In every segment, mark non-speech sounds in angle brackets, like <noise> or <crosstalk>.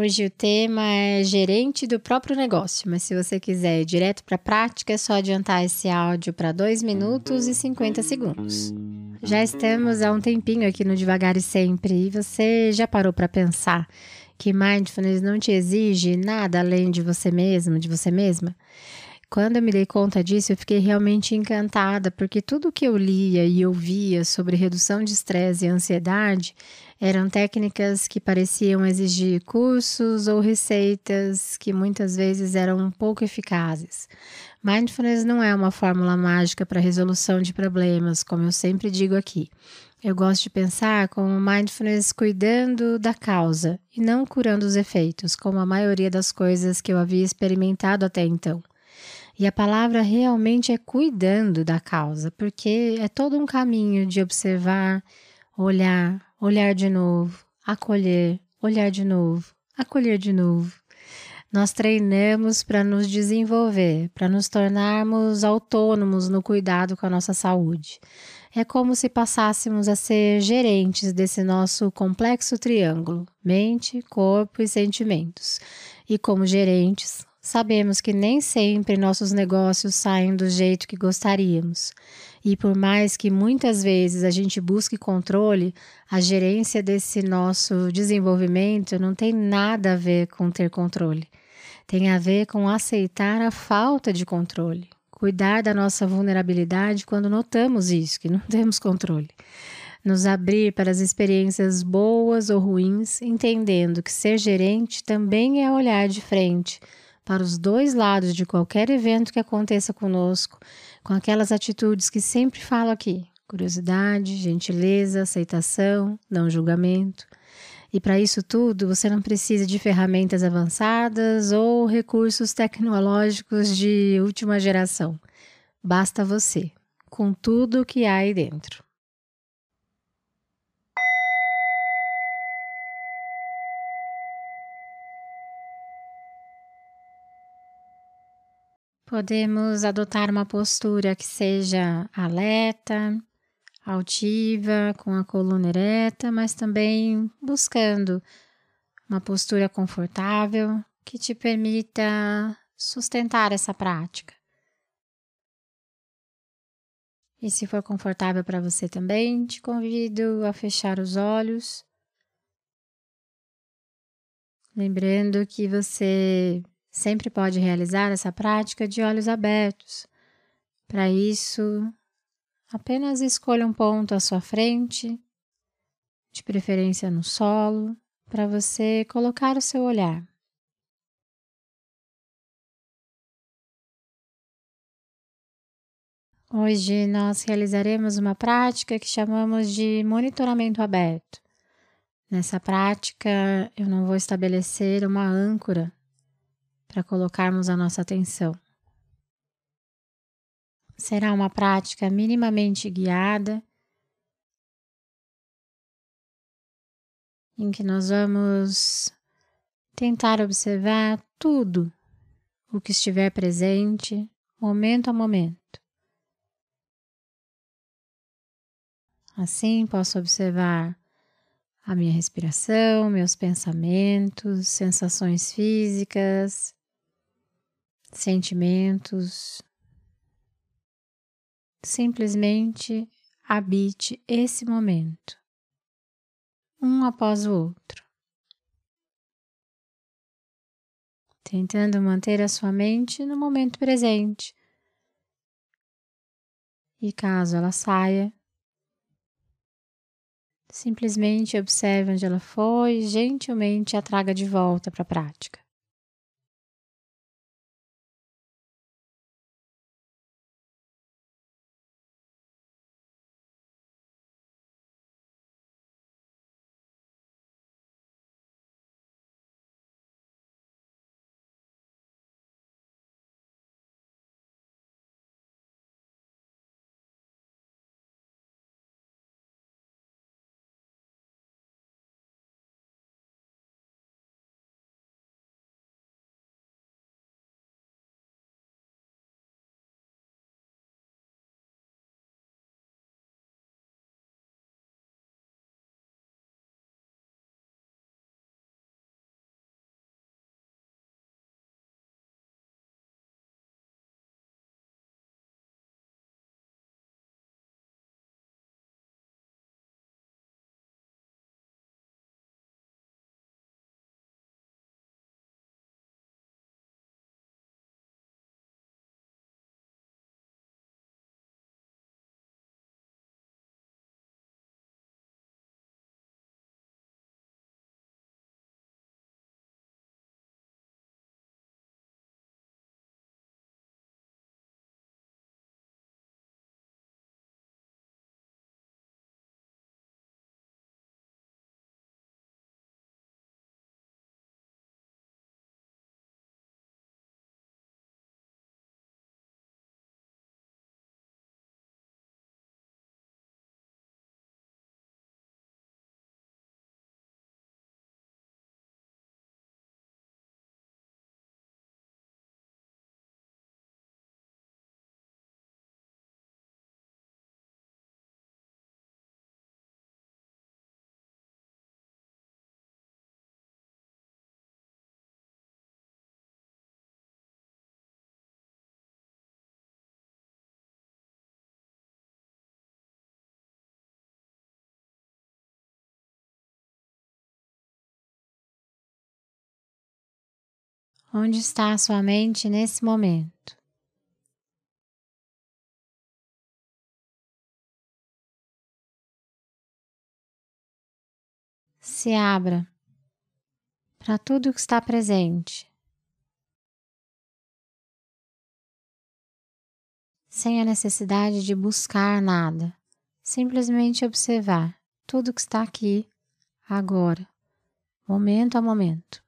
Hoje o tema é gerente do próprio negócio, mas se você quiser ir direto para a prática, é só adiantar esse áudio para 2 minutos e 50 segundos. Já estamos há um tempinho aqui no Devagar e Sempre e você já parou para pensar que mindfulness não te exige nada além de você mesmo, de você mesma? Quando eu me dei conta disso, eu fiquei realmente encantada, porque tudo que eu lia e ouvia sobre redução de estresse e ansiedade eram técnicas que pareciam exigir cursos ou receitas que muitas vezes eram pouco eficazes. Mindfulness não é uma fórmula mágica para resolução de problemas, como eu sempre digo aqui. Eu gosto de pensar como mindfulness cuidando da causa e não curando os efeitos, como a maioria das coisas que eu havia experimentado até então. E a palavra realmente é cuidando da causa, porque é todo um caminho de observar, olhar, olhar de novo, acolher, olhar de novo, acolher de novo. Nós treinamos para nos desenvolver, para nos tornarmos autônomos no cuidado com a nossa saúde. É como se passássemos a ser gerentes desse nosso complexo triângulo: mente, corpo e sentimentos. E como gerentes, Sabemos que nem sempre nossos negócios saem do jeito que gostaríamos. E por mais que muitas vezes a gente busque controle, a gerência desse nosso desenvolvimento não tem nada a ver com ter controle. Tem a ver com aceitar a falta de controle, cuidar da nossa vulnerabilidade quando notamos isso, que não <laughs> temos controle. Nos abrir para as experiências boas ou ruins, entendendo que ser gerente também é olhar de frente para os dois lados de qualquer evento que aconteça conosco, com aquelas atitudes que sempre falo aqui: curiosidade, gentileza, aceitação, não julgamento. E para isso tudo, você não precisa de ferramentas avançadas ou recursos tecnológicos de última geração. Basta você, com tudo o que há aí dentro. Podemos adotar uma postura que seja alerta, altiva, com a coluna ereta, mas também buscando uma postura confortável que te permita sustentar essa prática. E se for confortável para você também, te convido a fechar os olhos. Lembrando que você Sempre pode realizar essa prática de olhos abertos. Para isso, apenas escolha um ponto à sua frente, de preferência no solo, para você colocar o seu olhar. Hoje nós realizaremos uma prática que chamamos de monitoramento aberto. Nessa prática, eu não vou estabelecer uma âncora para colocarmos a nossa atenção. Será uma prática minimamente guiada, em que nós vamos tentar observar tudo o que estiver presente, momento a momento. Assim, posso observar a minha respiração, meus pensamentos, sensações físicas, sentimentos. Simplesmente habite esse momento, um após o outro. Tentando manter a sua mente no momento presente. E caso ela saia, simplesmente observe onde ela foi e gentilmente a traga de volta para a prática. Onde está a sua mente nesse momento? Se abra para tudo que está presente, sem a necessidade de buscar nada, simplesmente observar tudo que está aqui, agora, momento a momento.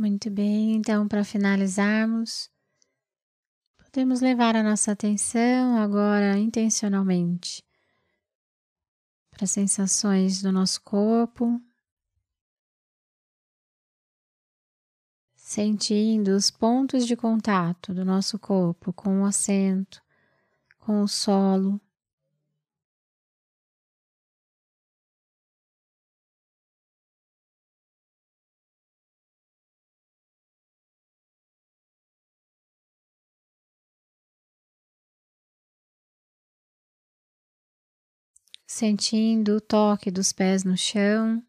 Muito bem, então, para finalizarmos, podemos levar a nossa atenção agora intencionalmente para as sensações do nosso corpo, sentindo os pontos de contato do nosso corpo com o assento, com o solo. Sentindo o toque dos pés no chão.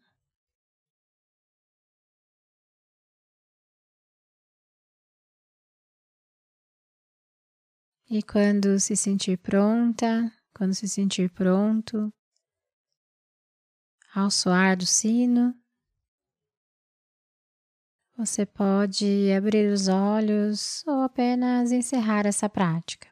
E quando se sentir pronta, quando se sentir pronto, ao soar do sino, você pode abrir os olhos ou apenas encerrar essa prática.